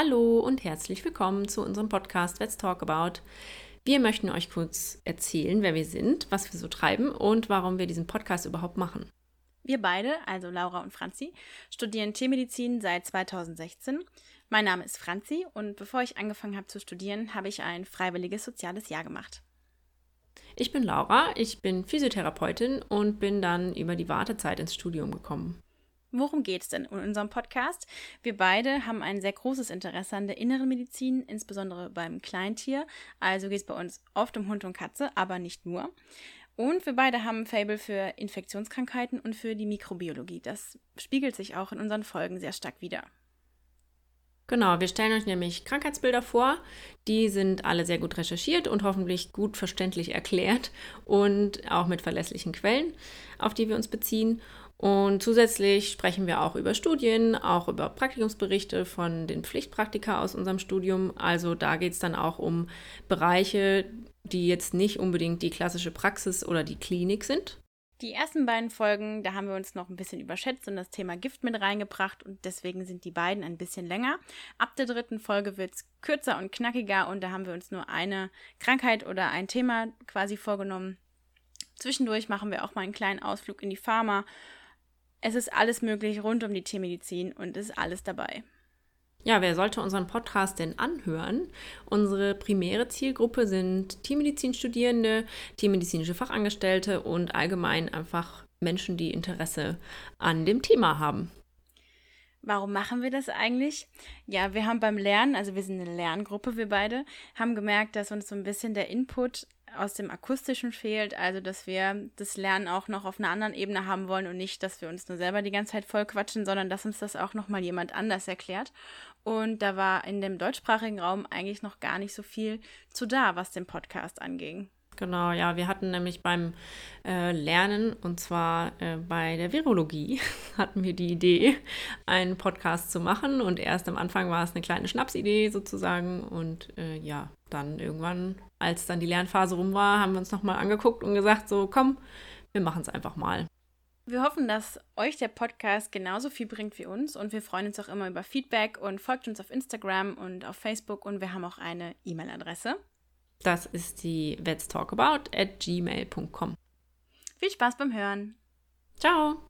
Hallo und herzlich willkommen zu unserem Podcast Let's Talk About. Wir möchten euch kurz erzählen, wer wir sind, was wir so treiben und warum wir diesen Podcast überhaupt machen. Wir beide, also Laura und Franzi, studieren Tiermedizin seit 2016. Mein Name ist Franzi und bevor ich angefangen habe zu studieren, habe ich ein freiwilliges soziales Jahr gemacht. Ich bin Laura, ich bin Physiotherapeutin und bin dann über die Wartezeit ins Studium gekommen. Worum geht es denn in unserem Podcast? Wir beide haben ein sehr großes Interesse an der inneren Medizin, insbesondere beim Kleintier. Also geht es bei uns oft um Hund und Katze, aber nicht nur. Und wir beide haben ein Fable für Infektionskrankheiten und für die Mikrobiologie. Das spiegelt sich auch in unseren Folgen sehr stark wider. Genau, wir stellen euch nämlich Krankheitsbilder vor. Die sind alle sehr gut recherchiert und hoffentlich gut verständlich erklärt und auch mit verlässlichen Quellen, auf die wir uns beziehen. Und zusätzlich sprechen wir auch über Studien, auch über Praktikumsberichte von den Pflichtpraktika aus unserem Studium. Also da geht es dann auch um Bereiche, die jetzt nicht unbedingt die klassische Praxis oder die Klinik sind. Die ersten beiden Folgen, da haben wir uns noch ein bisschen überschätzt und das Thema Gift mit reingebracht und deswegen sind die beiden ein bisschen länger. Ab der dritten Folge wird es kürzer und knackiger und da haben wir uns nur eine Krankheit oder ein Thema quasi vorgenommen. Zwischendurch machen wir auch mal einen kleinen Ausflug in die Pharma es ist alles möglich rund um die Tiermedizin und ist alles dabei. Ja, wer sollte unseren Podcast denn anhören? Unsere primäre Zielgruppe sind Tiermedizinstudierende, tiermedizinische Fachangestellte und allgemein einfach Menschen, die Interesse an dem Thema haben. Warum machen wir das eigentlich? Ja, wir haben beim Lernen, also wir sind eine Lerngruppe, wir beide, haben gemerkt, dass uns so ein bisschen der Input aus dem Akustischen fehlt, also dass wir das Lernen auch noch auf einer anderen Ebene haben wollen und nicht, dass wir uns nur selber die ganze Zeit voll quatschen, sondern dass uns das auch nochmal jemand anders erklärt. Und da war in dem deutschsprachigen Raum eigentlich noch gar nicht so viel zu da, was den Podcast anging. Genau, ja, wir hatten nämlich beim äh, Lernen, und zwar äh, bei der Virologie, hatten wir die Idee, einen Podcast zu machen. Und erst am Anfang war es eine kleine Schnapsidee sozusagen. Und äh, ja, dann irgendwann, als dann die Lernphase rum war, haben wir uns nochmal angeguckt und gesagt, so komm, wir machen es einfach mal. Wir hoffen, dass euch der Podcast genauso viel bringt wie uns und wir freuen uns auch immer über Feedback und folgt uns auf Instagram und auf Facebook und wir haben auch eine E-Mail-Adresse. Das ist die let's talk about at gmail.com. Viel Spaß beim Hören. Ciao.